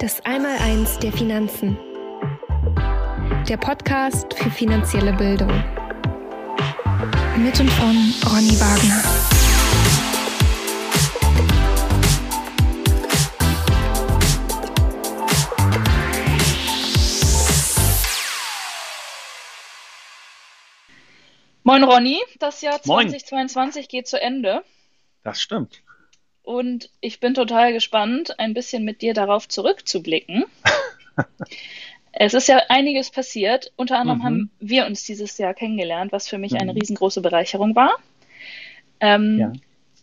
Das Einmaleins der Finanzen. Der Podcast für finanzielle Bildung. Mit und von Ronny Wagner. Moin Ronny, das Jahr Moin. 2022 geht zu Ende Das stimmt. Und ich bin total gespannt, ein bisschen mit dir darauf zurückzublicken. Es ist ja einiges passiert. Unter anderem Mhm. haben wir uns dieses Jahr kennengelernt, was für mich eine Mhm. riesengroße Bereicherung war. Ähm, Ja.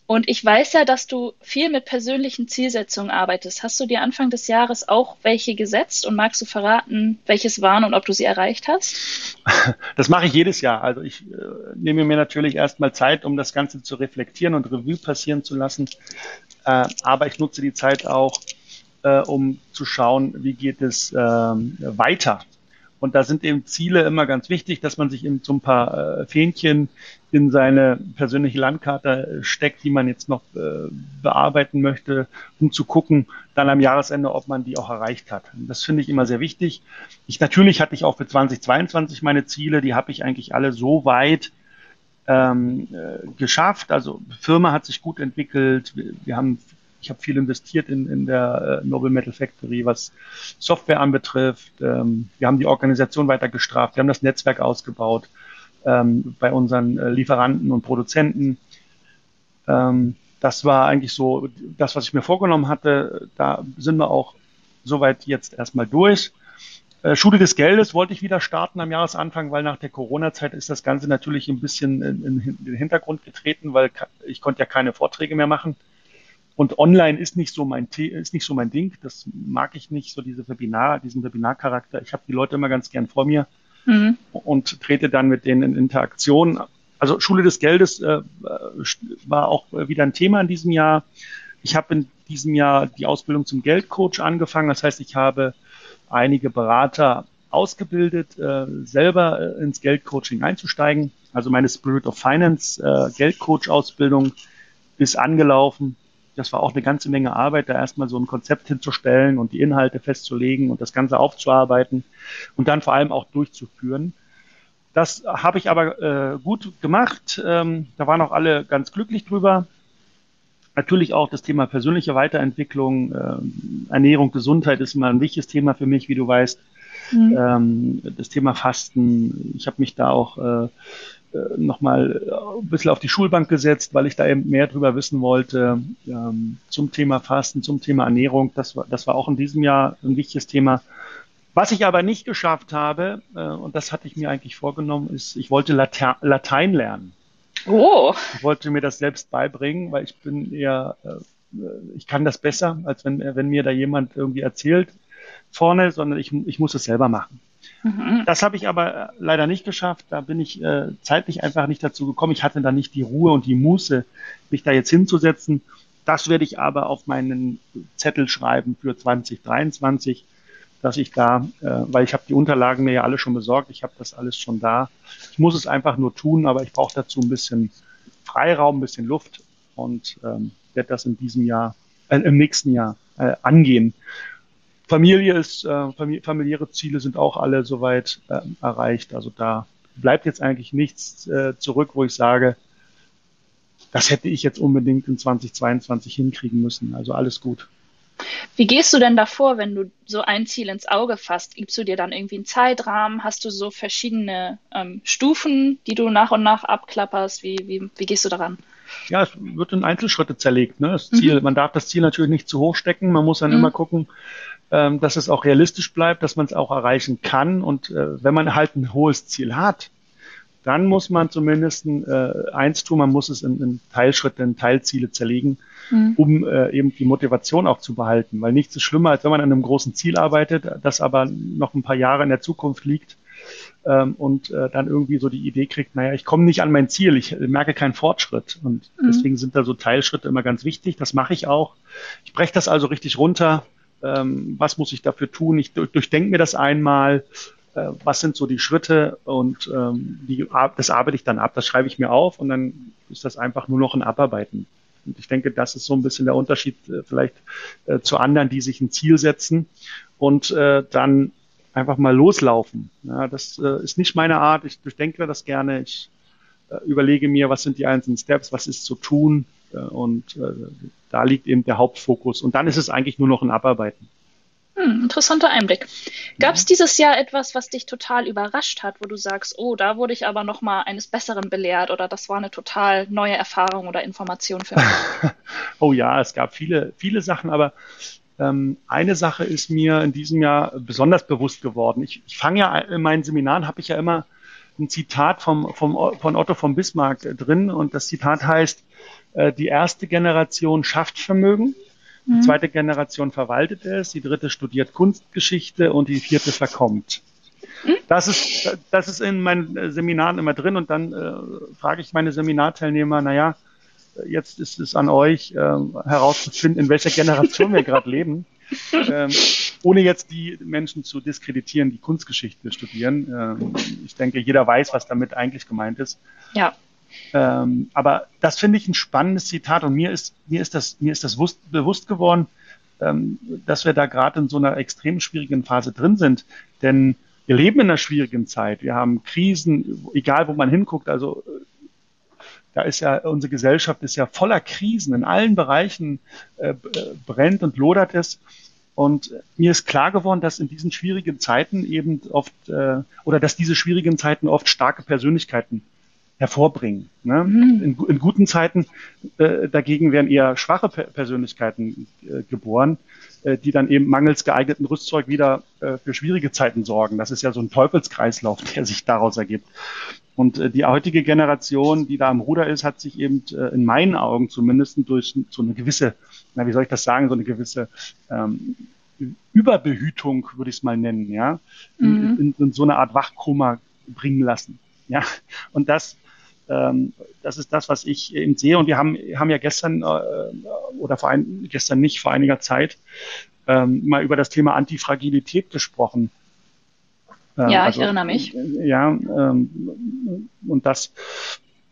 Und ich weiß ja, dass du viel mit persönlichen Zielsetzungen arbeitest. Hast du dir Anfang des Jahres auch welche gesetzt und magst du verraten, welches waren und ob du sie erreicht hast? Das mache ich jedes Jahr. Also ich äh, nehme mir natürlich erstmal Zeit, um das Ganze zu reflektieren und Revue passieren zu lassen. Äh, aber ich nutze die Zeit auch, äh, um zu schauen, wie geht es ähm, weiter. Und da sind eben Ziele immer ganz wichtig, dass man sich eben so ein paar äh, Fähnchen in seine persönliche Landkarte äh, steckt, die man jetzt noch äh, bearbeiten möchte, um zu gucken, dann am Jahresende, ob man die auch erreicht hat. Das finde ich immer sehr wichtig. Ich natürlich hatte ich auch für 2022 meine Ziele, die habe ich eigentlich alle so weit ähm, äh, geschafft. Also Firma hat sich gut entwickelt. Wir, wir haben, ich habe viel investiert in, in der äh, Noble Metal Factory, was Software anbetrifft. Ähm, wir haben die Organisation weiter gestraft. Wir haben das Netzwerk ausgebaut ähm, bei unseren äh, Lieferanten und Produzenten. Ähm, das war eigentlich so das, was ich mir vorgenommen hatte. Da sind wir auch soweit jetzt erstmal durch. Äh, Schule des Geldes wollte ich wieder starten am Jahresanfang, weil nach der Corona-Zeit ist das Ganze natürlich ein bisschen in, in den Hintergrund getreten, weil ich konnte ja keine Vorträge mehr machen. Und online ist nicht so mein ist nicht so mein Ding. Das mag ich nicht, so diese Webinar, diesen Webinarcharakter. Ich habe die Leute immer ganz gern vor mir Mhm. und trete dann mit denen in Interaktion. Also Schule des Geldes äh, war auch wieder ein Thema in diesem Jahr. Ich habe in diesem Jahr die Ausbildung zum Geldcoach angefangen. Das heißt, ich habe einige Berater ausgebildet, äh, selber äh, ins Geldcoaching einzusteigen. Also meine Spirit of Finance äh, Geldcoach-Ausbildung ist angelaufen. Das war auch eine ganze Menge Arbeit, da erstmal so ein Konzept hinzustellen und die Inhalte festzulegen und das Ganze aufzuarbeiten und dann vor allem auch durchzuführen. Das habe ich aber äh, gut gemacht. Ähm, da waren auch alle ganz glücklich drüber. Natürlich auch das Thema persönliche Weiterentwicklung, ähm, Ernährung, Gesundheit ist immer ein wichtiges Thema für mich, wie du weißt. Mhm. Ähm, das Thema Fasten. Ich habe mich da auch äh, äh, nochmal ein bisschen auf die Schulbank gesetzt, weil ich da eben mehr drüber wissen wollte ähm, zum Thema Fasten, zum Thema Ernährung. Das war, das war auch in diesem Jahr ein wichtiges Thema. Was ich aber nicht geschafft habe, äh, und das hatte ich mir eigentlich vorgenommen, ist, ich wollte Late Latein lernen. Oh, Ich wollte mir das selbst beibringen, weil ich bin eher, äh, ich kann das besser, als wenn, wenn mir da jemand irgendwie erzählt vorne, sondern ich, ich muss es selber machen. Mhm. Das habe ich aber äh, leider nicht geschafft. Da bin ich äh, zeitlich einfach nicht dazu gekommen. Ich hatte da nicht die Ruhe und die Muße, mich da jetzt hinzusetzen. Das werde ich aber auf meinen Zettel schreiben für 2023, dass ich da, äh, weil ich habe die Unterlagen mir ja alle schon besorgt, ich habe das alles schon da. Ich muss es einfach nur tun, aber ich brauche dazu ein bisschen Freiraum, ein bisschen Luft und ähm, werde das in diesem Jahr, äh, im nächsten Jahr äh, angehen. Familie ist, äh, famili familiäre Ziele sind auch alle soweit äh, erreicht. Also da bleibt jetzt eigentlich nichts äh, zurück, wo ich sage, das hätte ich jetzt unbedingt in 2022 hinkriegen müssen. Also alles gut. Wie gehst du denn davor, wenn du so ein Ziel ins Auge fasst? Gibst du dir dann irgendwie einen Zeitrahmen? Hast du so verschiedene ähm, Stufen, die du nach und nach abklapperst? Wie, wie, wie gehst du daran? Ja, es wird in Einzelschritte zerlegt. Ne? Das Ziel, man darf das Ziel natürlich nicht zu hoch stecken. Man muss dann Mhm. immer gucken, ähm, dass es auch realistisch bleibt, dass man es auch erreichen kann. Und äh, wenn man halt ein hohes Ziel hat, dann muss man zumindest äh, eins tun, man muss es in, in Teilschritte, in Teilziele zerlegen, Mhm. um äh, eben die Motivation auch zu behalten. Weil nichts ist schlimmer, als wenn man an einem großen Ziel arbeitet, das aber noch ein paar Jahre in der Zukunft liegt ähm, und äh, dann irgendwie so die Idee kriegt, naja, ich komme nicht an mein Ziel, ich merke keinen Fortschritt. Und Mhm. deswegen sind da so Teilschritte immer ganz wichtig. Das mache ich auch. Ich breche das also richtig runter. Ähm, was muss ich dafür tun? Ich durch- durchdenke mir das einmal. Äh, was sind so die Schritte? Und ähm, die, das arbeite ich dann ab. Das schreibe ich mir auf und dann ist das einfach nur noch ein Abarbeiten. Und ich denke, das ist so ein bisschen der Unterschied äh, vielleicht äh, zu anderen, die sich ein Ziel setzen und äh, dann einfach mal loslaufen. Ja, das äh, ist nicht meine Art. Ich durchdenke das gerne. Ich äh, überlege mir, was sind die einzelnen Steps, was ist zu tun. Und äh, da liegt eben der Hauptfokus. Und dann ist es eigentlich nur noch ein Abarbeiten. Hm, interessanter Einblick. Gab es dieses Jahr etwas, was dich total überrascht hat, wo du sagst, oh, da wurde ich aber noch mal eines Besseren belehrt oder das war eine total neue Erfahrung oder Information für mich? oh ja, es gab viele, viele Sachen, aber ähm, eine Sache ist mir in diesem Jahr besonders bewusst geworden. Ich, ich fange ja in meinen Seminaren, habe ich ja immer ein Zitat vom, vom, von Otto von Bismarck drin und das Zitat heißt, äh, die erste Generation schafft Vermögen, die mhm. zweite Generation verwaltet es, die dritte studiert Kunstgeschichte und die vierte verkommt. Mhm. Das ist, das ist in meinen Seminaren immer drin und dann äh, frage ich meine Seminarteilnehmer, naja, jetzt ist es an euch äh, herauszufinden, in welcher Generation wir gerade leben. Ähm, ohne jetzt die Menschen zu diskreditieren, die Kunstgeschichte studieren. Ähm, ich denke, jeder weiß, was damit eigentlich gemeint ist. Ja. Ähm, aber das finde ich ein spannendes Zitat und mir ist, mir ist das, mir ist das wusst, bewusst geworden, ähm, dass wir da gerade in so einer extrem schwierigen Phase drin sind. Denn wir leben in einer schwierigen Zeit. Wir haben Krisen, egal wo man hinguckt. Also da ist ja unsere Gesellschaft ist ja voller Krisen in allen Bereichen äh, brennt und lodert es. Und mir ist klar geworden, dass in diesen schwierigen Zeiten eben oft äh, oder dass diese schwierigen Zeiten oft starke Persönlichkeiten hervorbringen. Ne? Mhm. In, in, guten Zeiten äh, dagegen werden eher schwache per Persönlichkeiten äh, geboren, äh, die dann eben mangels geeigneten Rüstzeug wieder äh, für schwierige Zeiten sorgen. Das ist ja so ein Teufelskreislauf, der sich daraus ergibt. Und äh, die heutige Generation, die da am Ruder ist, hat sich eben äh, in meinen Augen zumindest durch so eine gewisse, na wie soll ich das sagen, so eine gewisse ähm, Überbehütung, würde ich es mal nennen, ja, mhm. in, in, in so eine Art Wachkoma bringen lassen. Ja, und das ähm, das ist das, was ich eben sehe. Und wir haben, haben ja gestern äh, oder vor ein, gestern nicht, vor einiger Zeit ähm, mal über das Thema Antifragilität gesprochen. Ähm, ja, also, ich erinnere mich. Ja, ähm, und das,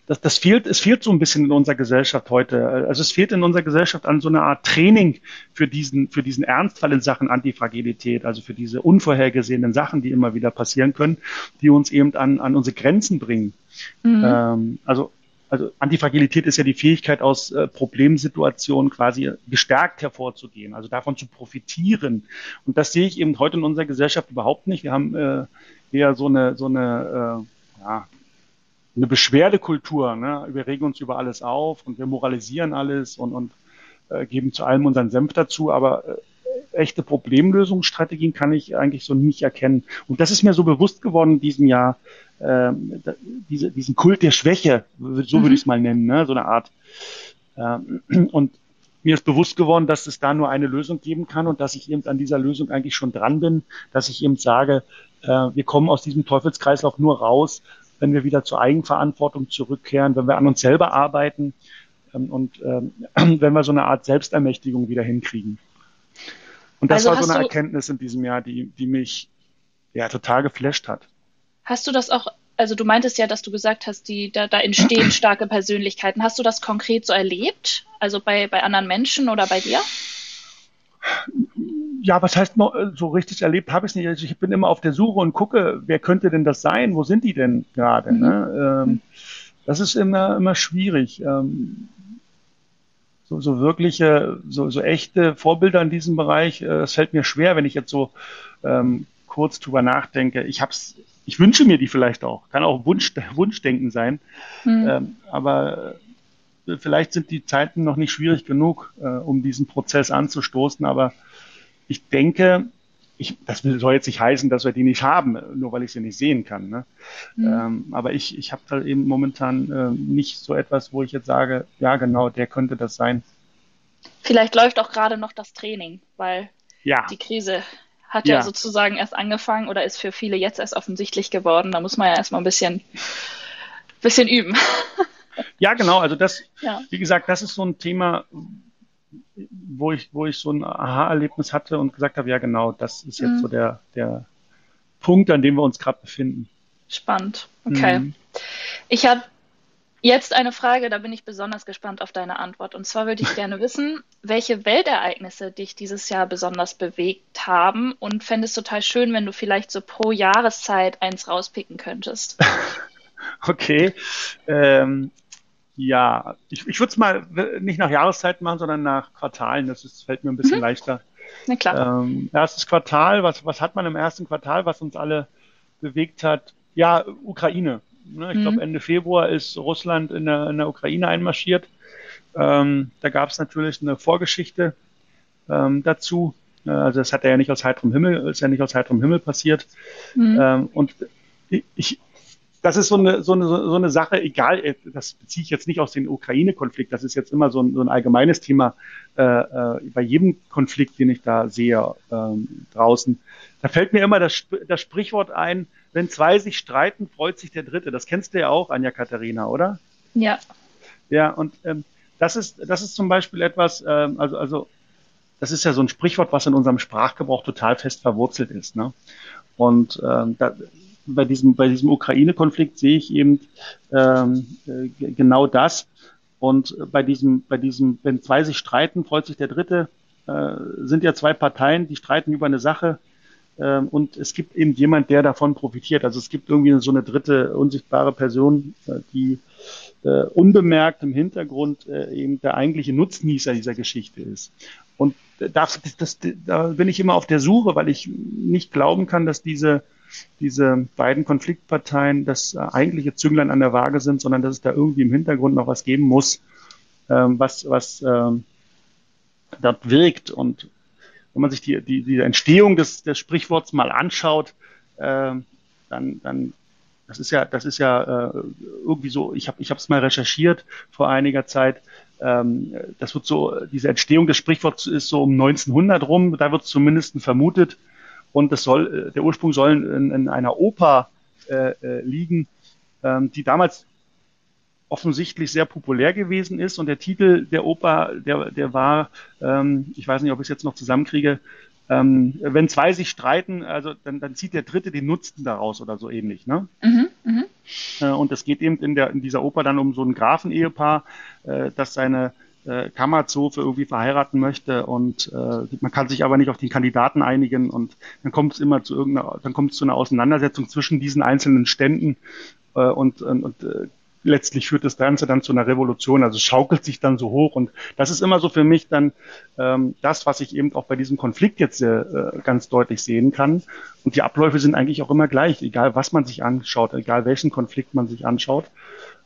das, das fehlt, es fehlt so ein bisschen in unserer Gesellschaft heute. Also es fehlt in unserer Gesellschaft an so einer Art Training für diesen, für diesen Ernstfall in Sachen Antifragilität, also für diese unvorhergesehenen Sachen, die immer wieder passieren können, die uns eben an, an unsere Grenzen bringen. Mhm. Ähm, also also Antifragilität ist ja die Fähigkeit, aus äh, Problemsituationen quasi gestärkt hervorzugehen, also davon zu profitieren. Und das sehe ich eben heute in unserer Gesellschaft überhaupt nicht. Wir haben äh, eher so eine, so eine, äh, ja, eine Beschwerdekultur. Ne? Wir regen uns über alles auf und wir moralisieren alles und, und äh, geben zu allem unseren Senf dazu, aber äh, echte Problemlösungsstrategien kann ich eigentlich so nicht erkennen. Und das ist mir so bewusst geworden in diesem Jahr, äh, diese, diesen Kult der Schwäche, so mhm. würde ich es mal nennen, ne? so eine Art. Äh, und mir ist bewusst geworden, dass es da nur eine Lösung geben kann und dass ich eben an dieser Lösung eigentlich schon dran bin, dass ich eben sage, äh, wir kommen aus diesem Teufelskreislauf nur raus, wenn wir wieder zur Eigenverantwortung zurückkehren, wenn wir an uns selber arbeiten ähm, und ähm, wenn wir so eine Art Selbstermächtigung wieder hinkriegen. Und das also war so eine Erkenntnis in diesem Jahr, die, die mich ja total geflasht hat. Hast du das auch, also du meintest ja, dass du gesagt hast, die, da, da entstehen starke Persönlichkeiten. Hast du das konkret so erlebt? Also bei, bei anderen Menschen oder bei dir? Ja, was heißt so richtig erlebt habe ich es nicht. Also ich bin immer auf der Suche und gucke, wer könnte denn das sein? Wo sind die denn gerade? Mhm. Ne? Ähm, das ist immer, immer schwierig. Ähm, so, so wirkliche, so, so echte Vorbilder in diesem Bereich, äh, das fällt mir schwer, wenn ich jetzt so ähm, kurz drüber nachdenke. Ich hab's, ich wünsche mir die vielleicht auch. Kann auch Wunsch, Wunschdenken sein. Mhm. Ähm, aber äh, vielleicht sind die Zeiten noch nicht schwierig genug, äh, um diesen Prozess anzustoßen. Aber ich denke, ich, das soll jetzt nicht heißen, dass wir die nicht haben, nur weil ich sie nicht sehen kann. Ne? Mhm. Ähm, aber ich, ich habe da eben momentan äh, nicht so etwas, wo ich jetzt sage, ja genau, der könnte das sein. Vielleicht läuft auch gerade noch das Training, weil ja. die Krise hat ja. ja. sozusagen erst angefangen oder ist für viele jetzt erst offensichtlich geworden. Da muss man ja erstmal ein bisschen, bisschen üben. Ja, genau. Also das, ja. wie gesagt, das ist so ein Thema, wo ich, wo ich so ein Aha-Erlebnis hatte und gesagt habe, ja genau, das ist jetzt mhm. so der, der Punkt, an dem wir uns gerade befinden. Spannend. Okay. Mhm. Ich habe Jetzt eine Frage, da bin ich besonders gespannt auf deine Antwort. Und zwar würde ich gerne wissen, welche Weltereignisse dich dieses Jahr besonders bewegt haben und fände es total schön, wenn du vielleicht so pro Jahreszeit eins rauspicken könntest. okay. Ähm, ja, ich, ich würde es mal nicht nach Jahreszeit machen, sondern nach Quartalen. Das ist, fällt mir ein bisschen mhm. leichter. Na klar. Ähm, erstes Quartal, was, was hat man im ersten Quartal, was uns alle bewegt hat? Ja, Ukraine. Ne? Ich mhm. glaube, Ende Februar ist Russland in der, in der Ukraine einmarschiert. Ähm, da gab es natürlich eine Vorgeschichte ähm, dazu. Äh, also das hat ja nicht aus heiterem Himmel, ist ja nicht aus heiterem Himmel passiert. Mhm. Ähm, und ich, das ist so eine, so eine, so eine Sache, egal, äh, das beziehe ich jetzt nicht aus dem Ukraine-Konflikt, das ist jetzt immer so ein, so ein allgemeines Thema äh, äh, bei jedem Konflikt, den ich da sehe ähm, draußen. Da fällt mir immer das, das Sprichwort ein, wenn zwei sich streiten, freut sich der Dritte. Das kennst du ja auch, Anja Katharina, oder? Ja. Ja, und ähm, das ist, das ist zum Beispiel etwas, ähm, also, also das ist ja so ein Sprichwort, was in unserem Sprachgebrauch total fest verwurzelt ist. Ne? Und ähm, da, bei diesem, bei diesem Ukraine-Konflikt sehe ich eben ähm, äh, genau das. Und bei diesem, bei diesem, wenn zwei sich streiten, freut sich der Dritte, äh, sind ja zwei Parteien, die streiten über eine Sache, ähm, und es gibt eben jemand, der davon profitiert. Also es gibt irgendwie so eine dritte unsichtbare Person, äh, die äh, unbemerkt im Hintergrund äh, eben der eigentliche Nutznießer dieser Geschichte ist. Und das, das, da bin ich immer auf der Suche, weil ich nicht glauben kann, dass diese, diese beiden Konfliktparteien das eigentliche Zünglein an der Waage sind, sondern dass es da irgendwie im Hintergrund noch was geben muss, ähm, was, was ähm, dort wirkt. Und wenn man sich die, die, die Entstehung des, des Sprichworts mal anschaut, äh, dann, dann das ist ja, das ist ja äh, irgendwie so, ich habe ich es mal recherchiert vor einiger Zeit, ähm, das wird so, diese Entstehung des Sprichworts ist so um 1900 rum, da wird zumindest vermutet und das soll, äh, der Ursprung soll in, in einer Oper äh, äh, liegen, ähm, die damals offensichtlich sehr populär gewesen ist. Und der Titel der Oper, der, der war, ähm, ich weiß nicht, ob ich es jetzt noch zusammenkriege, ähm, wenn zwei sich streiten, also dann, dann zieht der Dritte den Nutzen daraus oder so ähnlich. Ne? Mhm, mh. äh, und es geht eben in, der, in dieser Oper dann um so ein Grafenehepaar, äh, das seine äh, Kammerzofe irgendwie verheiraten möchte und äh, man kann sich aber nicht auf den Kandidaten einigen und dann kommt es immer zu irgendeiner, dann kommt es zu einer Auseinandersetzung zwischen diesen einzelnen Ständen äh, und, und, und äh, letztlich führt das Ganze dann zu einer Revolution. Also schaukelt sich dann so hoch. Und das ist immer so für mich dann ähm, das, was ich eben auch bei diesem Konflikt jetzt äh, ganz deutlich sehen kann. Und die Abläufe sind eigentlich auch immer gleich, egal was man sich anschaut, egal welchen Konflikt man sich anschaut.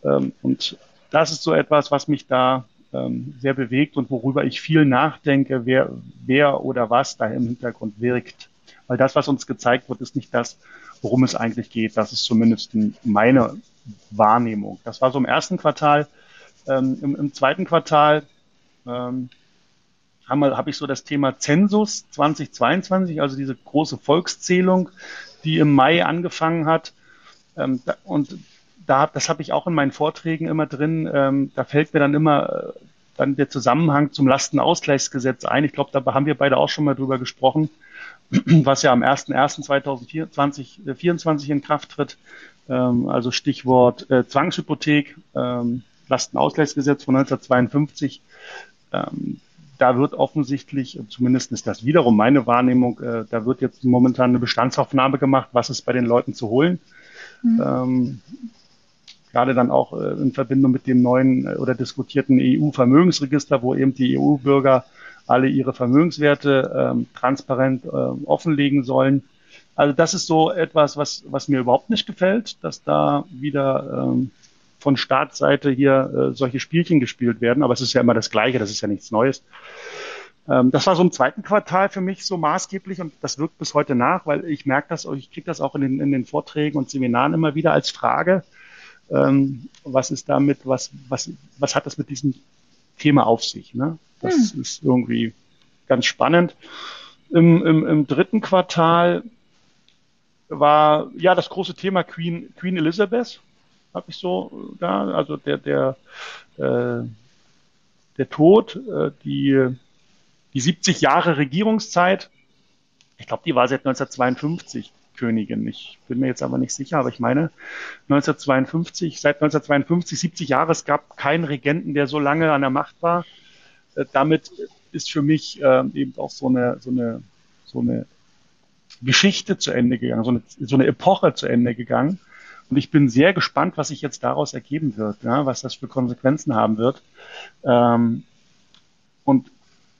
Ähm, und das ist so etwas, was mich da ähm, sehr bewegt und worüber ich viel nachdenke, wer, wer oder was da im Hintergrund wirkt. Weil das, was uns gezeigt wird, ist nicht das, worum es eigentlich geht. Das ist zumindest meine Wahrnehmung. Das war so im ersten Quartal. Ähm, im, im, zweiten Quartal ähm, habe hab ich so das Thema Zensus 2022, also diese große Volkszählung, die im Mai angefangen hat. Ähm, da, und da, das habe ich auch in meinen Vorträgen immer drin. Ähm, da fällt mir dann immer äh, dann der Zusammenhang zum Lastenausgleichsgesetz ein. Ich glaube, da haben wir beide auch schon mal drüber gesprochen, was ja am 01.01.2024 in Kraft tritt. Ähm, also Stichwort äh, Zwangshypothek, ähm, Lastenausgleichsgesetz von 1952. Ähm, da wird offensichtlich, zumindest ist das wiederum meine Wahrnehmung, äh, da wird jetzt momentan eine Bestandsaufnahme gemacht, was ist bei den Leuten zu holen. Mhm. Ähm, gerade dann auch äh, in Verbindung mit dem neuen äh, oder diskutierten EU-Vermögensregister, wo eben die EU-Bürger alle ihre Vermögenswerte ähm, transparent äh, offenlegen sollen. Also das ist so etwas, was, was mir überhaupt nicht gefällt, dass da wieder ähm, von Staatsseite hier äh, solche Spielchen gespielt werden. Aber es ist ja immer das Gleiche, das ist ja nichts Neues. Ähm, das war so im zweiten Quartal für mich so maßgeblich und das wirkt bis heute nach, weil ich merke das, ich kriege das auch in den, in den Vorträgen und Seminaren immer wieder als Frage. Ähm, was ist damit, was, was, was hat das mit diesem Thema auf sich? Ne? Das hm. ist irgendwie ganz spannend. Im, im, Im dritten Quartal war ja das große Thema Queen, Queen Elizabeth, habe ich so da, also der, der, äh, der Tod, äh, die, die 70 Jahre Regierungszeit, ich glaube, die war seit 1952. Königin. Ich bin mir jetzt aber nicht sicher, aber ich meine 1952, seit 1952, 70 Jahre, es gab keinen Regenten, der so lange an der Macht war. Äh, damit ist für mich äh, eben auch so eine, so eine, so eine Geschichte zu Ende gegangen, so eine, so eine Epoche zu Ende gegangen. Und ich bin sehr gespannt, was sich jetzt daraus ergeben wird, ja, was das für Konsequenzen haben wird. Ähm, und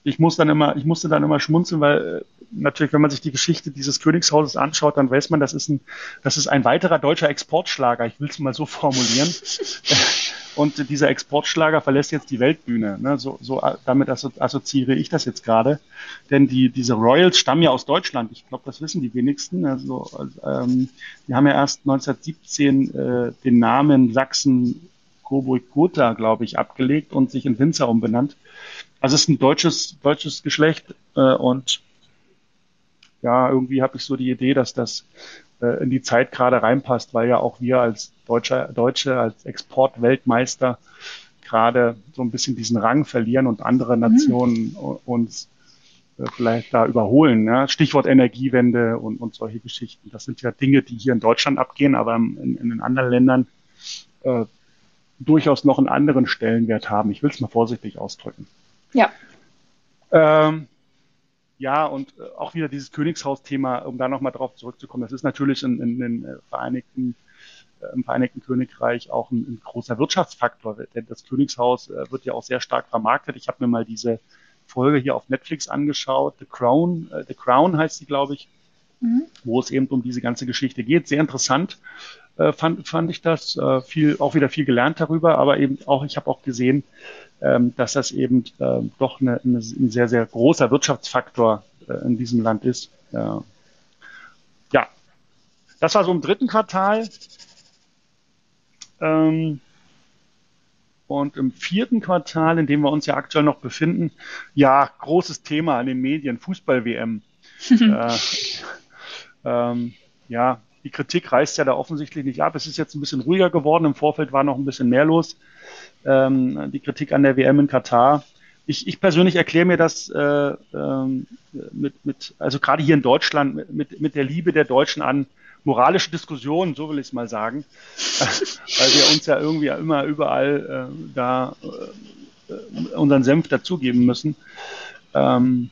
ich muss dann immer, ich musste dann immer schmunzeln, weil äh, natürlich, wenn man sich die Geschichte dieses Königshauses anschaut, dann weiß man, das ist ein, das ist ein weiterer deutscher Exportschlager. Ich will es mal so formulieren. Und dieser Exportschlager verlässt jetzt die Weltbühne. Ne? So, so damit assoziiere ich das jetzt gerade. Denn die, diese Royals stammen ja aus Deutschland. Ich glaube, das wissen die wenigsten. Also, ähm, die haben ja erst 1917 äh, den Namen Sachsen Coburg Gotha, glaube ich, abgelegt und sich in Winzer umbenannt. Also es ist ein deutsches, deutsches Geschlecht äh, und ja, irgendwie habe ich so die Idee, dass das äh, in die Zeit gerade reinpasst, weil ja auch wir als Deutsche, Deutsche als Exportweltmeister gerade so ein bisschen diesen Rang verlieren und andere mhm. Nationen mhm. uns äh, vielleicht da überholen. Ja? Stichwort Energiewende und, und solche Geschichten. Das sind ja Dinge, die hier in Deutschland abgehen, aber in, in den anderen Ländern äh, durchaus noch einen anderen Stellenwert haben. Ich will es mal vorsichtig ausdrücken. Ja. Ähm, ja, und äh, auch wieder dieses Königshaus-Thema, um da nochmal drauf zurückzukommen, das ist natürlich in, in den äh, Vereinigten, äh, im Vereinigten Königreich auch ein, ein, großer Wirtschaftsfaktor, denn das Königshaus wird ja auch sehr stark vermarktet. Ich habe mir mal diese Folge hier auf Netflix angeschaut, The Crown, äh, The Crown heißt sie, glaube ich, mhm. wo es eben um diese ganze Geschichte geht. Sehr interessant äh, fand, fand ich das, äh, viel, auch wieder viel gelernt darüber, aber eben auch, ich habe auch gesehen, ähm, dass das eben äh, doch eine, eine, ein sehr, sehr großer Wirtschaftsfaktor äh, in diesem Land ist. Ja. ja, das war so im dritten Quartal. Ähm, und im vierten Quartal, in dem wir uns ja aktuell noch befinden, ja, großes Thema in den Medien, Fußball-WM. äh, ähm, ja, die Kritik reißt ja da offensichtlich nicht ab. Es ist jetzt ein bisschen ruhiger geworden. Im Vorfeld war noch ein bisschen mehr los ähm, die Kritik an der WM in Katar. Ich, ich persönlich erkläre mir das äh, ähm, mit, mit, also gerade hier in Deutschland, mit, mit der Liebe der Deutschen an moralische Diskussionen, so will ich es mal sagen, weil wir uns ja irgendwie immer überall äh, da äh, unseren Senf dazugeben müssen. Ähm,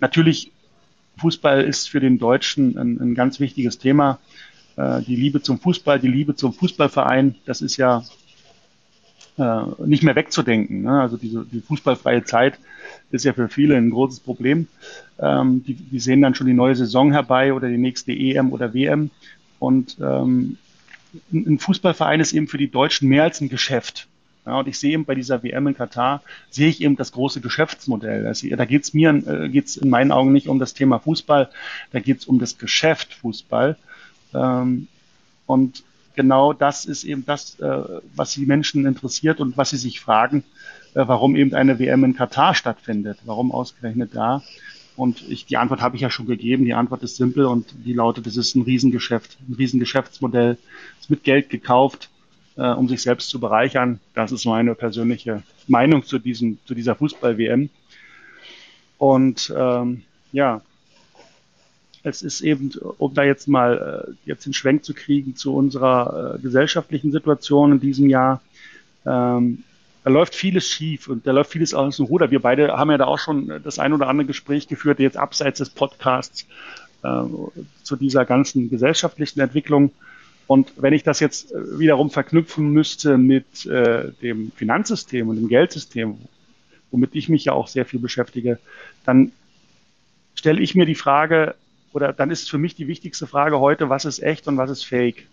natürlich, Fußball ist für den Deutschen ein, ein ganz wichtiges Thema. Äh, die Liebe zum Fußball, die Liebe zum Fußballverein, das ist ja äh, nicht mehr wegzudenken. Ne? Also diese die fußballfreie Zeit ist ja für viele ein großes Problem. Ähm, die, die sehen dann schon die neue Saison herbei oder die nächste EM oder WM. Und ähm, ein Fußballverein ist eben für die Deutschen mehr als ein Geschäft. Ja, und ich sehe eben bei dieser WM in Katar, sehe ich eben das große Geschäftsmodell. Also, da geht es mir äh, geht's in meinen Augen nicht um das Thema Fußball, da geht es um das Geschäft Fußball. Ähm, und genau das ist eben das, äh, was die Menschen interessiert und was sie sich fragen, äh, warum eben eine WM in Katar stattfindet, warum ausgerechnet da. Und ich, die Antwort habe ich ja schon gegeben. Die Antwort ist simpel und die lautet, es ist ein Riesengeschäft, ein Riesengeschäftsmodell. Es ist mit Geld gekauft, äh, um sich selbst zu bereichern. Das ist meine persönliche Meinung zu diesem, zu dieser Fußball-WM. Und ähm, ja, es ist eben, um da jetzt mal äh, jetzt den Schwenk zu kriegen zu unserer äh, gesellschaftlichen Situation in diesem Jahr, ähm, da läuft vieles schief und da läuft vieles aus dem Ruder. Wir beide haben ja da auch schon das ein oder andere Gespräch geführt, jetzt abseits des Podcasts äh, zu dieser ganzen gesellschaftlichen Entwicklung. Und wenn ich das jetzt äh, wiederum verknüpfen müsste mit äh, dem Finanzsystem und dem Geldsystem, womit ich mich ja auch sehr viel beschäftige, dann stelle ich mir die Frage, oder dann ist für mich die wichtigste Frage heute, was ist echt und was ist fake?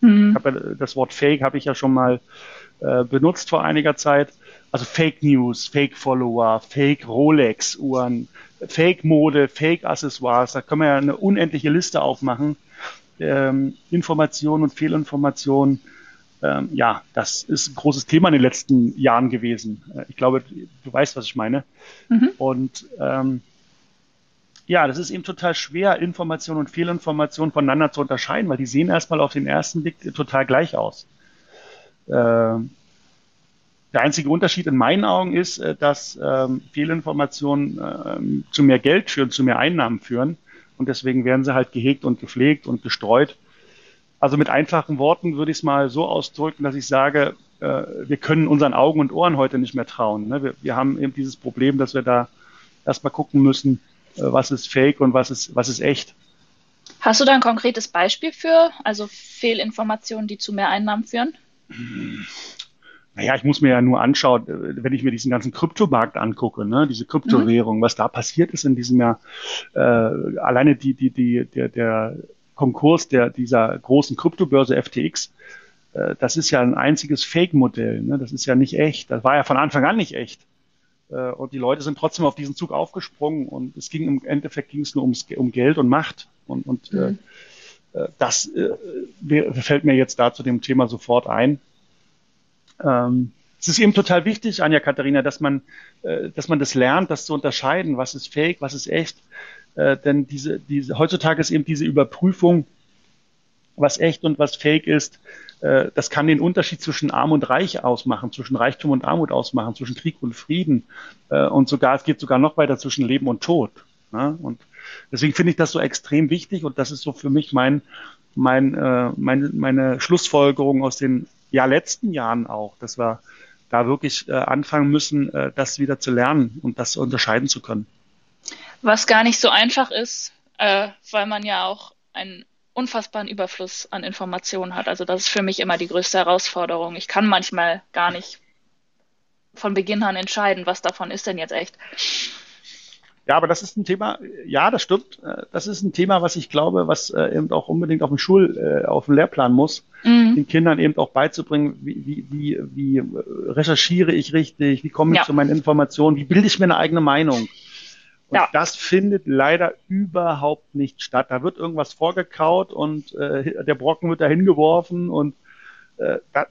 Mhm. Ja, das Wort fake habe ich ja schon mal äh, benutzt vor einiger Zeit. Also Fake News, Fake Follower, Fake Rolex Uhren, Fake Mode, Fake Accessoires. Da können wir ja eine unendliche Liste aufmachen. Ähm, Informationen und Fehlinformationen. Ähm, ja, das ist ein großes Thema in den letzten Jahren gewesen. Äh, ich glaube, du weißt, was ich meine. Mhm. Und ähm, ja, das ist eben total schwer, Information und Fehlinformation voneinander zu unterscheiden, weil die sehen erstmal auf den ersten Blick total gleich aus. Äh, der einzige Unterschied in meinen Augen ist, äh, dass ähm, Fehlinformationen ähm, zu mehr Geld führen, zu mehr Einnahmen führen. Und deswegen werden sie halt gehegt und gepflegt und gestreut. Also mit einfachen Worten würde ich es mal so ausdrücken, dass ich sage, äh, wir können unseren Augen und Ohren heute nicht mehr trauen. Ne? Wir, wir haben eben dieses Problem, dass wir da erstmal gucken müssen, äh, was ist fake und was ist, was ist echt. Hast du da ein konkretes Beispiel für, also Fehlinformationen, die zu mehr Einnahmen führen? Naja, ich muss mir ja nur anschauen, äh, wenn ich mir diesen ganzen Kryptomarkt angucke, ne, diese Kryptowährung, mhm. was da passiert ist in diesem Jahr, äh, alleine die, die, die, der, der Konkurs der, dieser großen Kryptobörse FTX, äh, das ist ja ein einziges Fake-Modell. Ne? Das ist ja nicht echt. Das war ja von Anfang an nicht echt. Äh, und die Leute sind trotzdem auf diesen Zug aufgesprungen und es ging im Endeffekt ging es nur ums, um Geld und Macht. Und, und äh, mhm. äh, das äh, fällt mir jetzt da zu dem Thema sofort ein. Ähm, es ist eben total wichtig, Anja Katharina, dass man, äh, dass man das lernt, das zu unterscheiden, was ist fake, was ist echt. Äh, denn diese, diese, heutzutage ist eben diese Überprüfung, was echt und was fake ist, äh, das kann den Unterschied zwischen Arm und Reich ausmachen, zwischen Reichtum und Armut ausmachen, zwischen Krieg und Frieden. Äh, und sogar, es geht sogar noch weiter zwischen Leben und Tod. Ne? Und deswegen finde ich das so extrem wichtig und das ist so für mich mein, mein, äh, meine, meine Schlussfolgerung aus den ja, letzten Jahren auch, dass wir da wirklich äh, anfangen müssen, äh, das wieder zu lernen und das unterscheiden zu können. Was gar nicht so einfach ist, äh, weil man ja auch einen unfassbaren Überfluss an Informationen hat. Also das ist für mich immer die größte Herausforderung. Ich kann manchmal gar nicht von Beginn an entscheiden, was davon ist denn jetzt echt. Ja, aber das ist ein Thema, ja, das stimmt. Äh, das ist ein Thema, was ich glaube, was äh, eben auch unbedingt auf dem Schul, äh, auf dem Lehrplan muss, mhm. den Kindern eben auch beizubringen, wie, wie, wie, recherchiere ich richtig, wie komme ich ja. zu meinen Informationen, wie bilde ich mir eine eigene Meinung. Und ja. das findet leider überhaupt nicht statt. Da wird irgendwas vorgekaut und äh, der Brocken wird da hingeworfen und äh, da,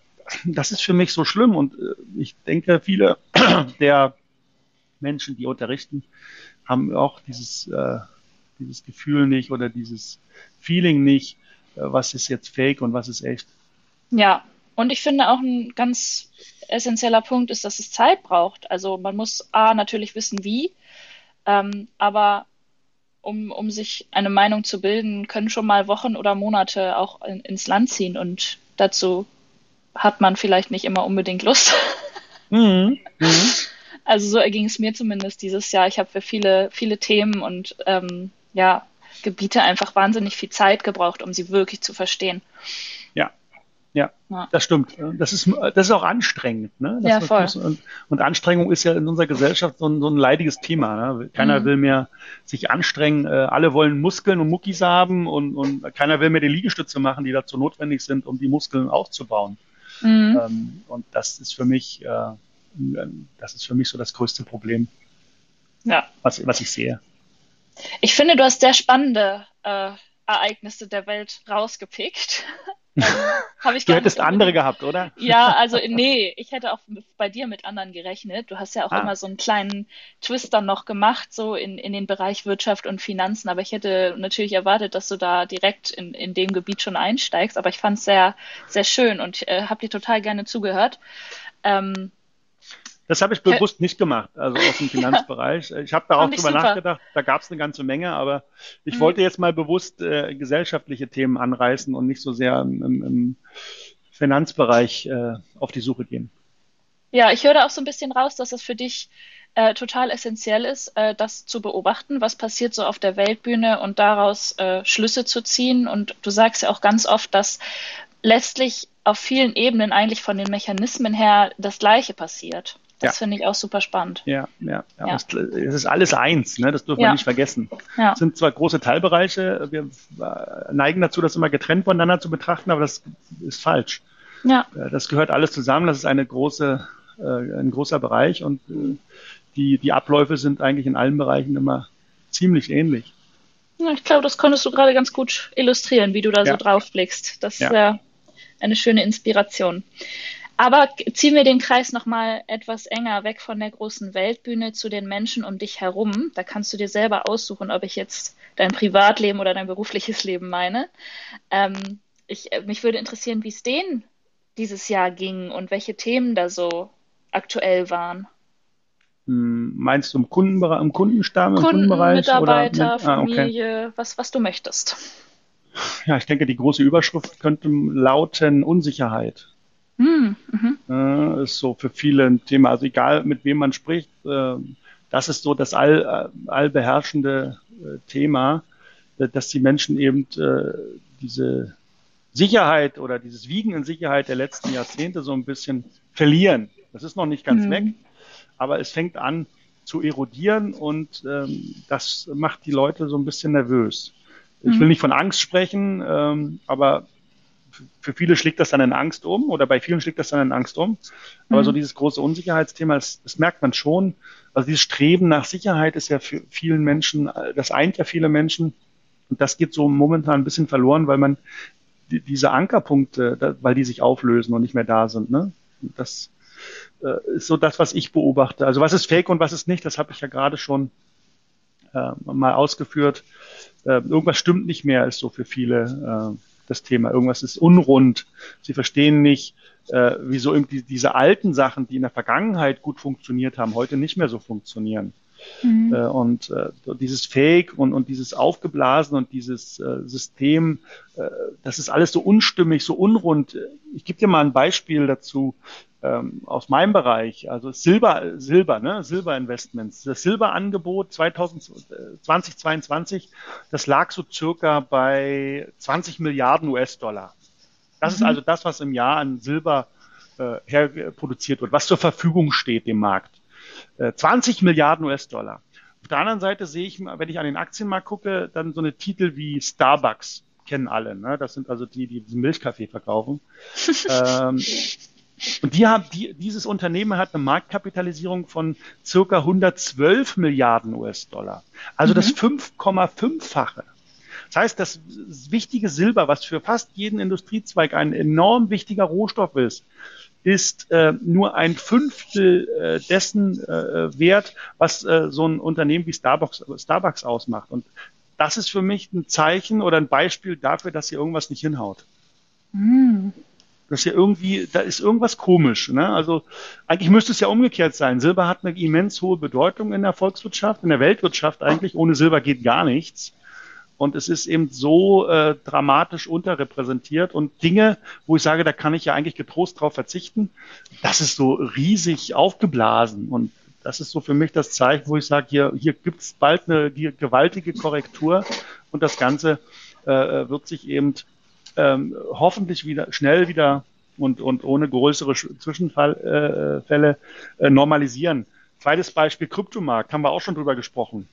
das ist für mich so schlimm. Und äh, ich denke, viele der Menschen, die unterrichten, haben auch dieses, äh, dieses Gefühl nicht oder dieses Feeling nicht, äh, was ist jetzt fake und was ist echt. Ja, und ich finde auch ein ganz essentieller Punkt ist, dass es Zeit braucht. Also man muss A natürlich wissen, wie, ähm, aber um, um sich eine Meinung zu bilden, können schon mal Wochen oder Monate auch in, ins Land ziehen und dazu hat man vielleicht nicht immer unbedingt Lust. Mhm. Mhm. Also so erging es mir zumindest dieses Jahr. Ich habe für viele, viele Themen und ähm, ja, Gebiete einfach wahnsinnig viel Zeit gebraucht, um sie wirklich zu verstehen. Ja, ja, ja, das stimmt. Das ist, das ist auch anstrengend. Ne? Das ja, voll. Und, und, Anstrengung ist ja in unserer Gesellschaft so ein, so ein leidiges Thema. Ne? Keiner mhm. will mehr sich anstrengen. Äh, alle wollen Muskeln und Muckis haben und, und keiner will mehr die Liegestütze machen, die dazu notwendig sind, um die Muskeln aufzubauen. Mhm. Ähm, und das ist für mich das ist für mich so das größte Problem, ja. was, was ich sehe. Ich finde, du hast sehr spannende äh, Ereignisse der Welt rausgepickt. ähm, ich du hättest andere gehabt, oder? Ja, also nee, ich hätte auch bei dir mit anderen gerechnet. Du hast ja auch ah. immer so einen kleinen Twist dann noch gemacht, so in, in den Bereich Wirtschaft und Finanzen. Aber ich hätte natürlich erwartet, dass du da direkt in, in dem Gebiet schon einsteigst. Aber ich fand es sehr, sehr schön und äh, habe dir total gerne zugehört. Ähm, das habe ich bewusst nicht gemacht, also aus dem Finanzbereich. Ich habe da auch drüber nachgedacht, da gab es eine ganze Menge, aber ich mhm. wollte jetzt mal bewusst äh, gesellschaftliche Themen anreißen und nicht so sehr im, im Finanzbereich äh, auf die Suche gehen. Ja, ich höre da auch so ein bisschen raus, dass es für dich äh, total essentiell ist, äh, das zu beobachten, was passiert so auf der Weltbühne und daraus äh, Schlüsse zu ziehen. Und du sagst ja auch ganz oft, dass letztlich auf vielen Ebenen eigentlich von den Mechanismen her das Gleiche passiert. Das ja. finde ich auch super spannend. Ja, ja. ja. ja. Es ist alles eins, ne? das dürfen wir nicht vergessen. Ja. Es sind zwar große Teilbereiche, wir neigen dazu, das immer getrennt voneinander zu betrachten, aber das ist falsch. Ja. Äh, das gehört alles zusammen, das ist eine große, äh, ein großer Bereich und äh, die, die Abläufe sind eigentlich in allen Bereichen immer ziemlich ähnlich. Ich glaube, das konntest du gerade ganz gut illustrieren, wie du da so drauf blickst. Das ist ja eine schöne Inspiration. Aber ziehen wir den Kreis nochmal etwas enger weg von der großen Weltbühne zu den Menschen um dich herum. Da kannst du dir selber aussuchen, ob ich jetzt dein Privatleben oder dein berufliches Leben meine. Ähm, ich, äh, mich würde interessieren, wie es denen dieses Jahr ging und welche Themen da so aktuell waren. Hm, meinst du im, Kundenbereich, im Kundenstamm, im Kunden, Kundenbereich? Mitarbeiter, mit, ah, Familie, okay. was, was du möchtest. Ja, ich denke, die große Überschrift könnte lauten Unsicherheit. Hm, mhm. Äh, ist so für viele ein Thema. Also egal, mit wem man spricht, äh, das ist so das all, äh, allbeherrschende äh, Thema, äh, dass die Menschen eben äh, diese Sicherheit oder dieses Wiegen in Sicherheit der letzten Jahrzehnte so ein bisschen verlieren. Das ist noch nicht ganz mhm. weg, aber es fängt an zu erodieren und ähm, das macht die Leute so ein bisschen nervös. Ich will mhm. nicht von Angst sprechen, ähm, aber für viele schlägt das dann in Angst um oder bei vielen schlägt das dann in Angst um. Aber mhm. so dieses große Unsicherheitsthema, das, das, merkt man schon. Also dieses Streben nach Sicherheit ist ja für vielen Menschen, das eint ja viele Menschen. Und das geht so momentan ein bisschen verloren, weil man die, diese Ankerpunkte, weil die sich auflösen und nicht mehr da sind. Ne? Das äh, ist so das, was ich beobachte. Also was ist Fake und was ist nicht, das habe ich ja gerade schon äh, mal ausgeführt. Äh, irgendwas stimmt nicht mehr, ist so für viele äh, das Thema. Irgendwas ist unrund. Sie verstehen nicht, äh, wieso irgendwie diese alten Sachen, die in der Vergangenheit gut funktioniert haben, heute nicht mehr so funktionieren. Mhm. Äh, und äh, dieses Fake und, und dieses Aufgeblasen und dieses äh, System, äh, das ist alles so unstimmig, so unrund. Ich gebe dir mal ein Beispiel dazu ähm, aus meinem Bereich, also Silber, Silber, ne, Silberinvestments. Das Silberangebot 2022, das lag so circa bei 20 Milliarden US-Dollar. Das mhm. ist also das, was im Jahr an Silber äh, herproduziert wird, was zur Verfügung steht dem Markt. 20 äh, Milliarden US-Dollar. Auf der anderen Seite sehe ich, wenn ich an den Aktienmarkt gucke, dann so eine Titel wie Starbucks kennen alle. Ne? Das sind also die, die diesen Milchkaffee verkaufen. ähm, und die haben, die, dieses Unternehmen hat eine Marktkapitalisierung von circa 112 Milliarden US-Dollar. Also mhm. das 5,5-fache. Das heißt, das wichtige Silber, was für fast jeden Industriezweig ein enorm wichtiger Rohstoff ist, ist äh, nur ein Fünftel äh, dessen äh, wert, was äh, so ein Unternehmen wie Starbucks, Starbucks ausmacht. Und das ist für mich ein Zeichen oder ein Beispiel dafür, dass hier irgendwas nicht hinhaut. Mm. Dass hier irgendwie, da ist irgendwas komisch. Ne? Also eigentlich müsste es ja umgekehrt sein. Silber hat eine immens hohe Bedeutung in der Volkswirtschaft, in der Weltwirtschaft eigentlich. Ohne Silber geht gar nichts. Und es ist eben so äh, dramatisch unterrepräsentiert und Dinge, wo ich sage, da kann ich ja eigentlich getrost drauf verzichten, das ist so riesig aufgeblasen. Und das ist so für mich das Zeichen, wo ich sage, hier, hier gibt es bald eine gewaltige Korrektur und das Ganze äh, wird sich eben ähm, hoffentlich wieder schnell wieder und, und ohne größere Zwischenfälle äh, äh, normalisieren. Zweites Beispiel Kryptomarkt, haben wir auch schon drüber gesprochen.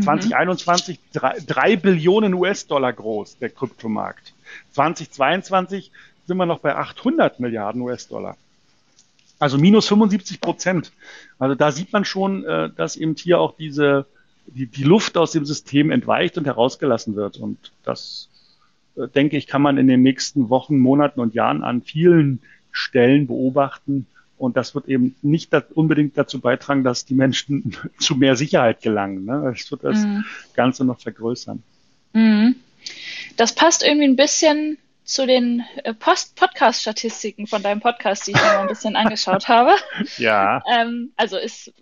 2021 mhm. drei, drei Billionen US-Dollar groß, der Kryptomarkt. 2022 sind wir noch bei 800 Milliarden US-Dollar. Also minus 75 Prozent. Also da sieht man schon, äh, dass eben hier auch diese, die, die Luft aus dem System entweicht und herausgelassen wird. Und das, denke ich, kann man in den nächsten Wochen, Monaten und Jahren an vielen Stellen beobachten, und das wird eben nicht unbedingt dazu beitragen, dass die Menschen zu mehr Sicherheit gelangen. Ne? Das wird das mhm. Ganze noch vergrößern. Mhm. Das passt irgendwie ein bisschen zu den äh, Podcast-Statistiken von deinem Podcast, die ich mir mal ein bisschen angeschaut habe. Ja. Ähm, also ist,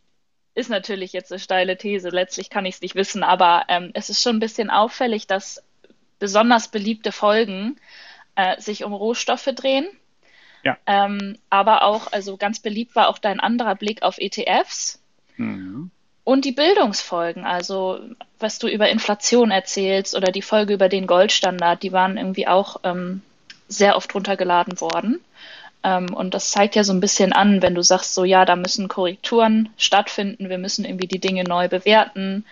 ist natürlich jetzt eine steile These. Letztlich kann ich es nicht wissen, aber ähm, es ist schon ein bisschen auffällig, dass besonders beliebte Folgen äh, sich um Rohstoffe drehen ja. Ähm, aber auch, also ganz beliebt war auch dein anderer Blick auf ETFs. Mhm. Und die Bildungsfolgen, also was du über Inflation erzählst oder die Folge über den Goldstandard, die waren irgendwie auch ähm, sehr oft runtergeladen worden. Ähm, und das zeigt ja so ein bisschen an, wenn du sagst, so ja, da müssen Korrekturen stattfinden, wir müssen irgendwie die Dinge neu bewerten,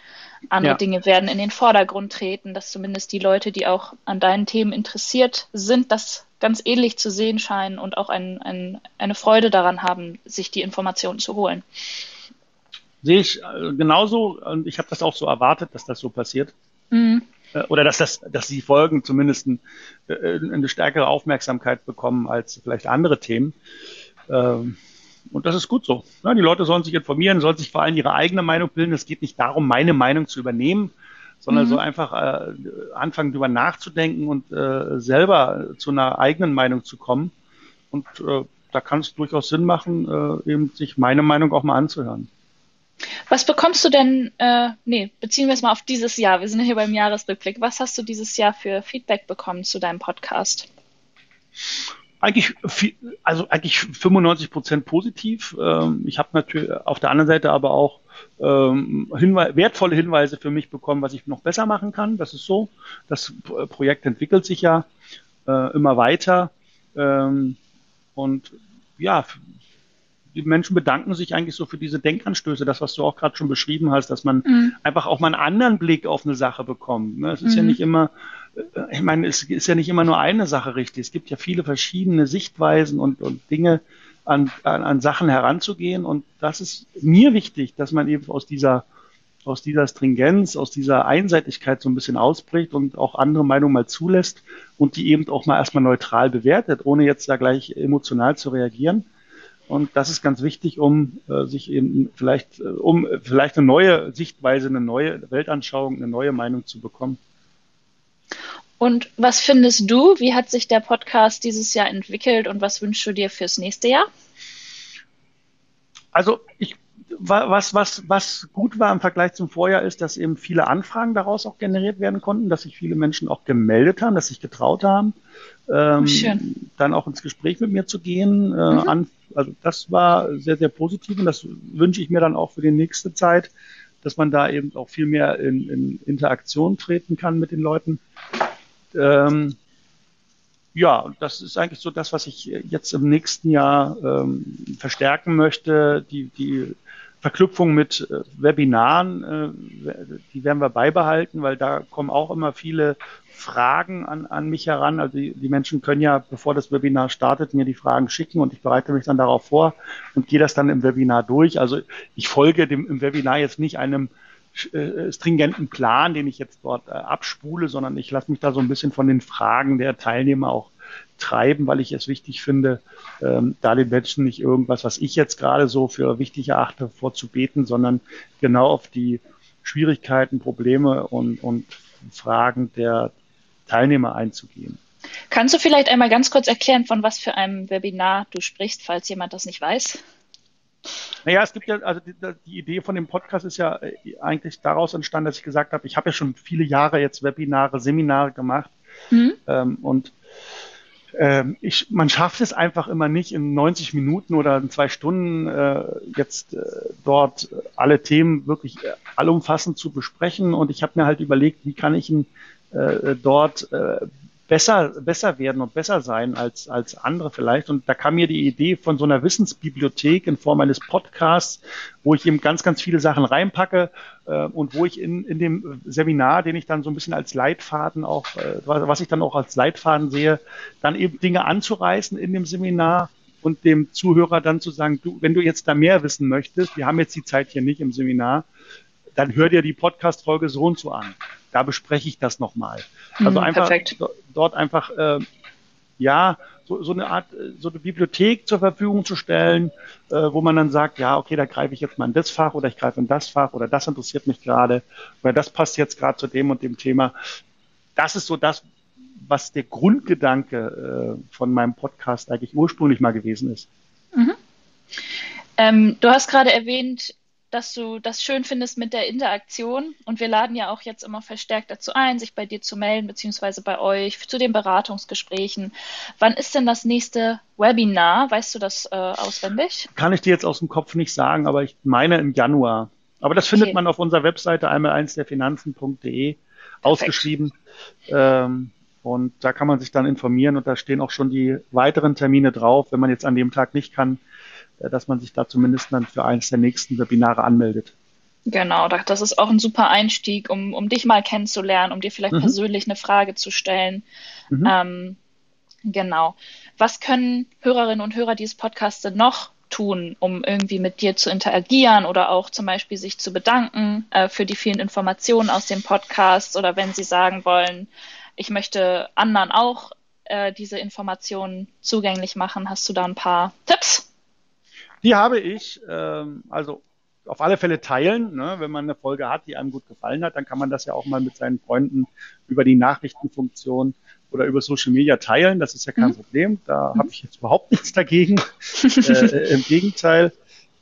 andere ja. Dinge werden in den Vordergrund treten, dass zumindest die Leute, die auch an deinen Themen interessiert sind, das ganz ähnlich zu sehen scheinen und auch ein, ein, eine Freude daran haben, sich die Informationen zu holen. Sehe ich äh, genauso und ich habe das auch so erwartet, dass das so passiert. Mhm. Äh, oder dass das, dass die Folgen zumindest äh, eine stärkere Aufmerksamkeit bekommen als vielleicht andere Themen. Ähm, und das ist gut so. Die Leute sollen sich informieren, sollen sich vor allem ihre eigene Meinung bilden. Es geht nicht darum, meine Meinung zu übernehmen, sondern mhm. so einfach äh, anfangen, darüber nachzudenken und äh, selber zu einer eigenen Meinung zu kommen. Und äh, da kann es durchaus Sinn machen, äh, eben sich meine Meinung auch mal anzuhören. Was bekommst du denn, äh, nee, beziehen wir es mal auf dieses Jahr. Wir sind ja hier beim Jahresrückblick. Was hast du dieses Jahr für Feedback bekommen zu deinem Podcast? Eigentlich, also eigentlich 95 Prozent positiv. Ähm, ich habe natürlich auf der anderen Seite aber auch ähm, Hinwe wertvolle Hinweise für mich bekommen, was ich noch besser machen kann. Das ist so. Das Projekt entwickelt sich ja äh, immer weiter. Ähm, und ja, die Menschen bedanken sich eigentlich so für diese Denkanstöße, das, was du auch gerade schon beschrieben hast, dass man mhm. einfach auch mal einen anderen Blick auf eine Sache bekommt. Ne? Es ist mhm. ja nicht immer, ich meine, es ist ja nicht immer nur eine Sache richtig. Es gibt ja viele verschiedene Sichtweisen und, und Dinge an, an, an Sachen heranzugehen. Und das ist mir wichtig, dass man eben aus dieser aus dieser Stringenz, aus dieser Einseitigkeit so ein bisschen ausbricht und auch andere Meinungen mal zulässt und die eben auch mal erstmal neutral bewertet, ohne jetzt da gleich emotional zu reagieren. Und das ist ganz wichtig, um äh, sich eben vielleicht, äh, um vielleicht eine neue Sichtweise, eine neue Weltanschauung, eine neue Meinung zu bekommen. Und was findest du? Wie hat sich der Podcast dieses Jahr entwickelt und was wünschst du dir fürs nächste Jahr? Also ich was, was, was gut war im Vergleich zum Vorjahr ist, dass eben viele Anfragen daraus auch generiert werden konnten, dass sich viele Menschen auch gemeldet haben, dass sich getraut haben, ähm, dann auch ins Gespräch mit mir zu gehen. Äh, mhm. an, also das war sehr, sehr positiv und das wünsche ich mir dann auch für die nächste Zeit, dass man da eben auch viel mehr in, in Interaktion treten kann mit den Leuten. Ähm, ja, das ist eigentlich so das, was ich jetzt im nächsten Jahr ähm, verstärken möchte. Die, die Verknüpfung mit äh, Webinaren, äh, die werden wir beibehalten, weil da kommen auch immer viele Fragen an, an mich heran. Also die, die Menschen können ja, bevor das Webinar startet, mir die Fragen schicken und ich bereite mich dann darauf vor und gehe das dann im Webinar durch. Also ich folge dem im Webinar jetzt nicht einem äh, stringenten Plan, den ich jetzt dort äh, abspule, sondern ich lasse mich da so ein bisschen von den Fragen der Teilnehmer auch treiben, weil ich es wichtig finde, ähm, da den Menschen nicht irgendwas, was ich jetzt gerade so für wichtig erachte, vorzubeten, sondern genau auf die Schwierigkeiten, Probleme und, und Fragen der Teilnehmer einzugehen. Kannst du vielleicht einmal ganz kurz erklären, von was für einem Webinar du sprichst, falls jemand das nicht weiß? Naja, es gibt ja, also die, die, Idee von dem Podcast ist ja äh, eigentlich daraus entstanden, dass ich gesagt habe, ich habe ja schon viele Jahre jetzt Webinare, Seminare gemacht mhm. ähm, und ähm, ich, man schafft es einfach immer nicht in 90 Minuten oder in zwei Stunden äh, jetzt äh, dort alle Themen wirklich äh, allumfassend zu besprechen und ich habe mir halt überlegt, wie kann ich ihn äh, dort besser, besser werden und besser sein als, als andere vielleicht. Und da kam mir die Idee von so einer Wissensbibliothek in Form eines Podcasts, wo ich eben ganz, ganz viele Sachen reinpacke äh, und wo ich in, in dem Seminar, den ich dann so ein bisschen als Leitfaden auch, äh, was ich dann auch als Leitfaden sehe, dann eben Dinge anzureißen in dem Seminar und dem Zuhörer dann zu sagen, du, wenn du jetzt da mehr wissen möchtest, wir haben jetzt die Zeit hier nicht im Seminar, dann hör dir die Podcast-Folge so und so an da bespreche ich das nochmal. Also mhm, einfach perfekt. dort einfach äh, ja so, so eine Art so eine Bibliothek zur Verfügung zu stellen, äh, wo man dann sagt, ja okay, da greife ich jetzt mal in das Fach oder ich greife in das Fach oder das interessiert mich gerade oder das passt jetzt gerade zu dem und dem Thema. Das ist so das, was der Grundgedanke äh, von meinem Podcast eigentlich ursprünglich mal gewesen ist. Mhm. Ähm, du hast gerade erwähnt, dass du das schön findest mit der Interaktion. Und wir laden ja auch jetzt immer verstärkt dazu ein, sich bei dir zu melden, beziehungsweise bei euch zu den Beratungsgesprächen. Wann ist denn das nächste Webinar? Weißt du das äh, auswendig? Kann ich dir jetzt aus dem Kopf nicht sagen, aber ich meine im Januar. Aber das findet okay. man auf unserer Webseite einmal eins der Finanzen.de ausgeschrieben. Ähm, und da kann man sich dann informieren und da stehen auch schon die weiteren Termine drauf. Wenn man jetzt an dem Tag nicht kann, dass man sich da zumindest dann für eines der nächsten Webinare anmeldet. Genau, das ist auch ein super Einstieg, um, um dich mal kennenzulernen, um dir vielleicht mhm. persönlich eine Frage zu stellen. Mhm. Ähm, genau. Was können Hörerinnen und Hörer dieses Podcasts noch tun, um irgendwie mit dir zu interagieren oder auch zum Beispiel sich zu bedanken äh, für die vielen Informationen aus dem Podcast oder wenn sie sagen wollen, ich möchte anderen auch äh, diese Informationen zugänglich machen, hast du da ein paar Tipps? Die habe ich, ähm, also auf alle Fälle teilen. Ne? Wenn man eine Folge hat, die einem gut gefallen hat, dann kann man das ja auch mal mit seinen Freunden über die Nachrichtenfunktion oder über Social Media teilen. Das ist ja kein mhm. Problem. Da mhm. habe ich jetzt überhaupt nichts dagegen. äh, Im Gegenteil.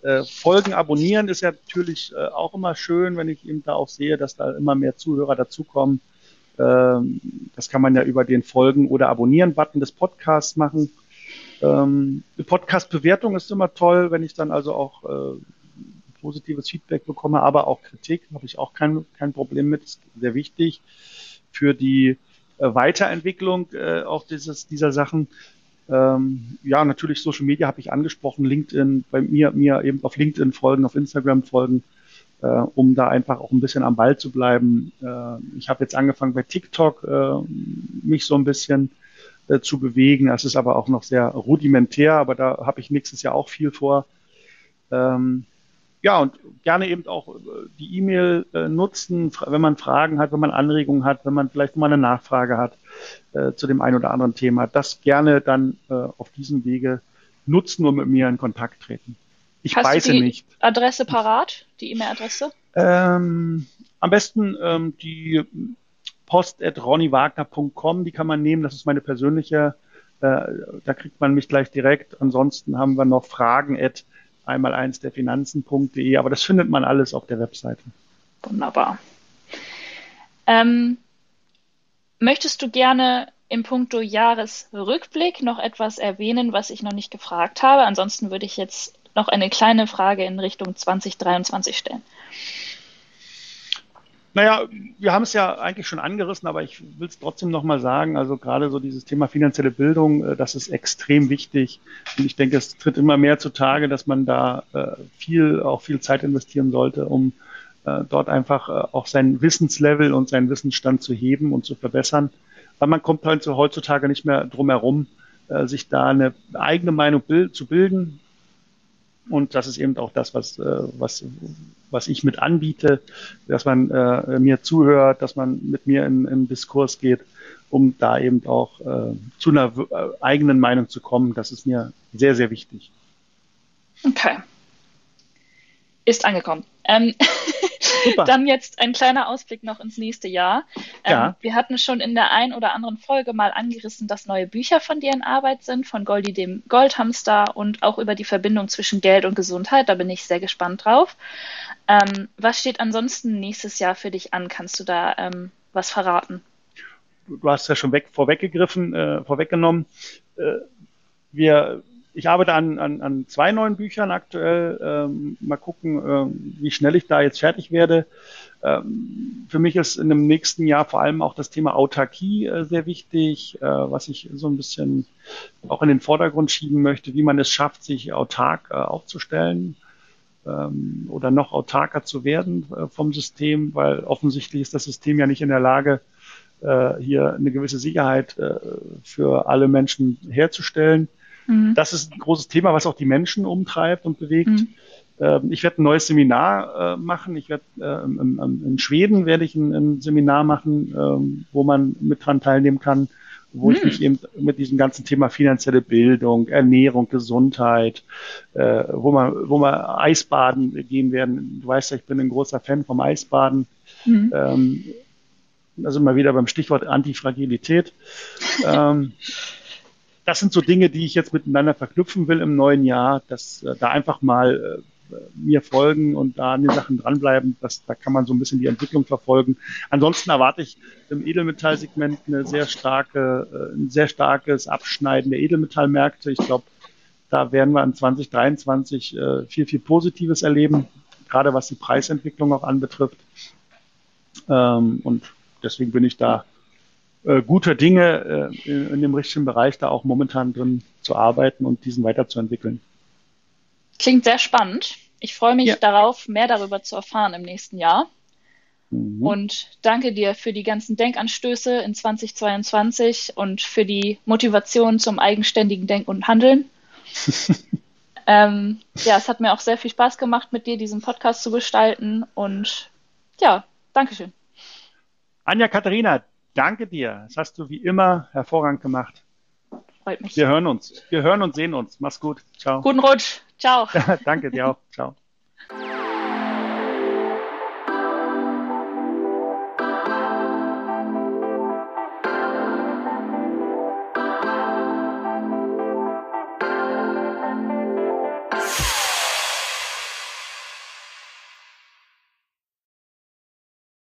Äh, Folgen abonnieren ist ja natürlich äh, auch immer schön, wenn ich eben da auch sehe, dass da immer mehr Zuhörer dazukommen. Ähm, das kann man ja über den Folgen- oder Abonnieren-Button des Podcasts machen. Ähm, Podcast-Bewertung ist immer toll, wenn ich dann also auch äh, positives Feedback bekomme, aber auch Kritik habe ich auch kein, kein Problem mit. Ist sehr wichtig für die äh, Weiterentwicklung äh, auch dieses, dieser Sachen. Ähm, ja, natürlich Social Media habe ich angesprochen, LinkedIn, bei mir, mir eben auf LinkedIn folgen, auf Instagram folgen, äh, um da einfach auch ein bisschen am Ball zu bleiben. Äh, ich habe jetzt angefangen bei TikTok, äh, mich so ein bisschen äh, zu bewegen. Das ist aber auch noch sehr rudimentär, aber da habe ich nächstes Jahr auch viel vor. Ähm, ja, und gerne eben auch äh, die E-Mail äh, nutzen, wenn man Fragen hat, wenn man Anregungen hat, wenn man vielleicht mal eine Nachfrage hat äh, zu dem einen oder anderen Thema. Das gerne dann äh, auf diesem Wege nutzen und mit mir in Kontakt treten. Ich Hast weiß nicht. Adresse parat, die E-Mail-Adresse? Ähm, am besten ähm, die post.ronnywagner.com, die kann man nehmen, das ist meine persönliche, äh, da kriegt man mich gleich direkt. Ansonsten haben wir noch Fragen at einmal eins der Finanzen.de, aber das findet man alles auf der Webseite. Wunderbar. Ähm, möchtest du gerne im Punkto Jahresrückblick noch etwas erwähnen, was ich noch nicht gefragt habe? Ansonsten würde ich jetzt noch eine kleine Frage in Richtung 2023 stellen. Naja, wir haben es ja eigentlich schon angerissen, aber ich will es trotzdem nochmal sagen. Also gerade so dieses Thema finanzielle Bildung, äh, das ist extrem wichtig. Und ich denke, es tritt immer mehr zutage, dass man da äh, viel, auch viel Zeit investieren sollte, um äh, dort einfach auch sein Wissenslevel und seinen Wissensstand zu heben und zu verbessern. Weil man kommt heutzutage nicht mehr drum herum, sich da eine eigene Meinung zu bilden, und das ist eben auch das, was, was, was ich mit anbiete, dass man äh, mir zuhört, dass man mit mir in, in Diskurs geht, um da eben auch äh, zu einer äh, eigenen Meinung zu kommen. Das ist mir sehr, sehr wichtig. Okay. Ist angekommen. Ähm, Dann jetzt ein kleiner Ausblick noch ins nächste Jahr. Ähm, ja. Wir hatten schon in der ein oder anderen Folge mal angerissen, dass neue Bücher von dir in Arbeit sind, von Goldie dem Goldhamster und auch über die Verbindung zwischen Geld und Gesundheit. Da bin ich sehr gespannt drauf. Ähm, was steht ansonsten nächstes Jahr für dich an? Kannst du da ähm, was verraten? Du hast ja schon weg, vorweggegriffen, äh, vorweggenommen. Äh, wir ich arbeite an, an, an zwei neuen Büchern aktuell. Ähm, mal gucken, ähm, wie schnell ich da jetzt fertig werde. Ähm, für mich ist in dem nächsten Jahr vor allem auch das Thema Autarkie äh, sehr wichtig, äh, was ich so ein bisschen auch in den Vordergrund schieben möchte, wie man es schafft, sich autark äh, aufzustellen ähm, oder noch autarker zu werden äh, vom System, weil offensichtlich ist das System ja nicht in der Lage, äh, hier eine gewisse Sicherheit äh, für alle Menschen herzustellen. Mhm. Das ist ein großes Thema, was auch die Menschen umtreibt und bewegt. Mhm. Ähm, ich werde ein neues Seminar äh, machen. Ich werde äh, in Schweden werde ich ein, ein Seminar machen, ähm, wo man mit dran teilnehmen kann, wo mhm. ich mich eben mit diesem ganzen Thema finanzielle Bildung, Ernährung, Gesundheit, äh, wo man, wo man Eisbaden gehen werden. Du weißt ja, ich bin ein großer Fan vom Eisbaden. Mhm. Ähm, also mal wieder beim Stichwort Antifragilität. ähm, das sind so Dinge, die ich jetzt miteinander verknüpfen will im neuen Jahr, dass äh, da einfach mal äh, mir folgen und da an den Sachen dranbleiben. Das, da kann man so ein bisschen die Entwicklung verfolgen. Ansonsten erwarte ich im Edelmetallsegment eine sehr starke, äh, ein sehr starkes Abschneiden der Edelmetallmärkte. Ich glaube, da werden wir in 2023 äh, viel, viel Positives erleben, gerade was die Preisentwicklung auch anbetrifft. Ähm, und deswegen bin ich da äh, guter Dinge äh, in, in dem richtigen Bereich da auch momentan drin zu arbeiten und diesen weiterzuentwickeln. Klingt sehr spannend. Ich freue mich ja. darauf, mehr darüber zu erfahren im nächsten Jahr. Mhm. Und danke dir für die ganzen Denkanstöße in 2022 und für die Motivation zum eigenständigen Denken und Handeln. ähm, ja, es hat mir auch sehr viel Spaß gemacht, mit dir diesen Podcast zu gestalten. Und ja, Dankeschön. Anja Katharina, Danke dir. Das hast du wie immer hervorragend gemacht. Freut mich. Wir hören uns. Wir hören und sehen uns. Mach's gut. Ciao. Guten Rutsch. Ciao. Danke dir auch. Ciao.